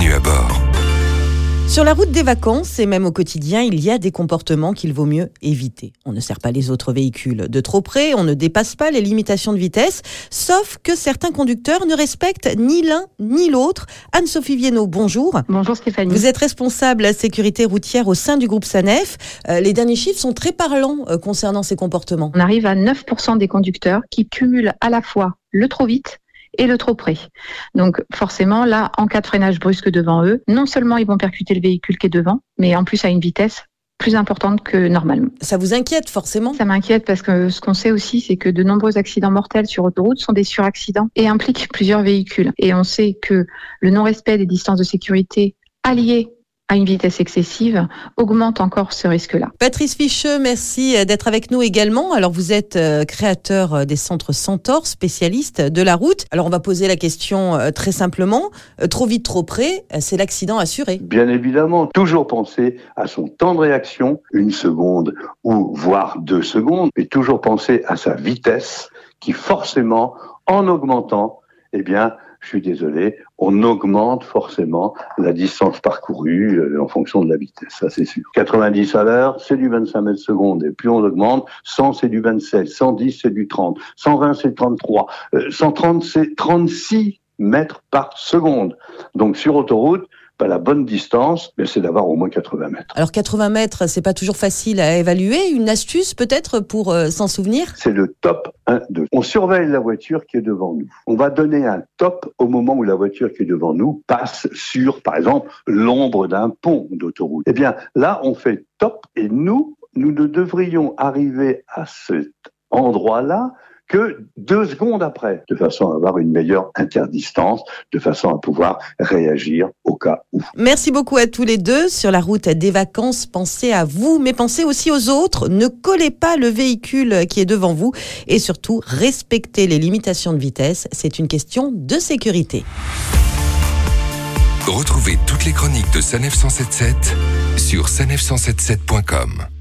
bienvenue à bord. Sur la route des vacances et même au quotidien, il y a des comportements qu'il vaut mieux éviter. On ne sert pas les autres véhicules de trop près, on ne dépasse pas les limitations de vitesse, sauf que certains conducteurs ne respectent ni l'un ni l'autre. Anne-Sophie Viennot, bonjour. Bonjour Stéphanie. Vous êtes responsable à sécurité routière au sein du groupe SANEF. Euh, les derniers chiffres sont très parlants euh, concernant ces comportements. On arrive à 9% des conducteurs qui cumulent à la fois le trop vite et le trop près. Donc forcément, là, en cas de freinage brusque devant eux, non seulement ils vont percuter le véhicule qui est devant, mais en plus à une vitesse plus importante que normalement. Ça vous inquiète forcément? Ça m'inquiète parce que ce qu'on sait aussi, c'est que de nombreux accidents mortels sur autoroute sont des suraccidents et impliquent plusieurs véhicules. Et on sait que le non-respect des distances de sécurité allié à une vitesse excessive augmente encore ce risque-là. Patrice Ficheux, merci euh, d'être avec nous également. Alors vous êtes euh, créateur euh, des centres Centaure, spécialiste de la route. Alors on va poser la question très simplement. Trop vite, trop près, c'est l'accident assuré. Bien évidemment, toujours penser à son temps de réaction, une seconde ou voire deux secondes, et toujours penser à sa vitesse qui forcément, en augmentant, eh bien, je suis désolé, on augmente forcément la distance parcourue euh, en fonction de la vitesse, ça c'est sûr. 90 à l'heure, c'est du 25 mètres secondes, et plus on augmente, 100 c'est du 27, 110 c'est du 30, 120 c'est 33, 130 c'est 36 mètres par seconde. Donc sur autoroute, pas la bonne distance, mais c'est d'avoir au moins 80 mètres. Alors 80 mètres, c'est pas toujours facile à évaluer. Une astuce peut-être pour euh, s'en souvenir? C'est le top 1, 2. On surveille la voiture qui est devant nous. On va donner un top au moment où la voiture qui est devant nous passe sur, par exemple, l'ombre d'un pont d'autoroute. Eh bien, là, on fait top et nous, nous ne devrions arriver à cet endroit-là que deux secondes après, de façon à avoir une meilleure interdistance, de façon à pouvoir réagir au cas où. Merci beaucoup à tous les deux. Sur la route des vacances, pensez à vous, mais pensez aussi aux autres. Ne collez pas le véhicule qui est devant vous et surtout respectez les limitations de vitesse. C'est une question de sécurité. Retrouvez toutes les chroniques de Sanef 177 sur sanef177.com.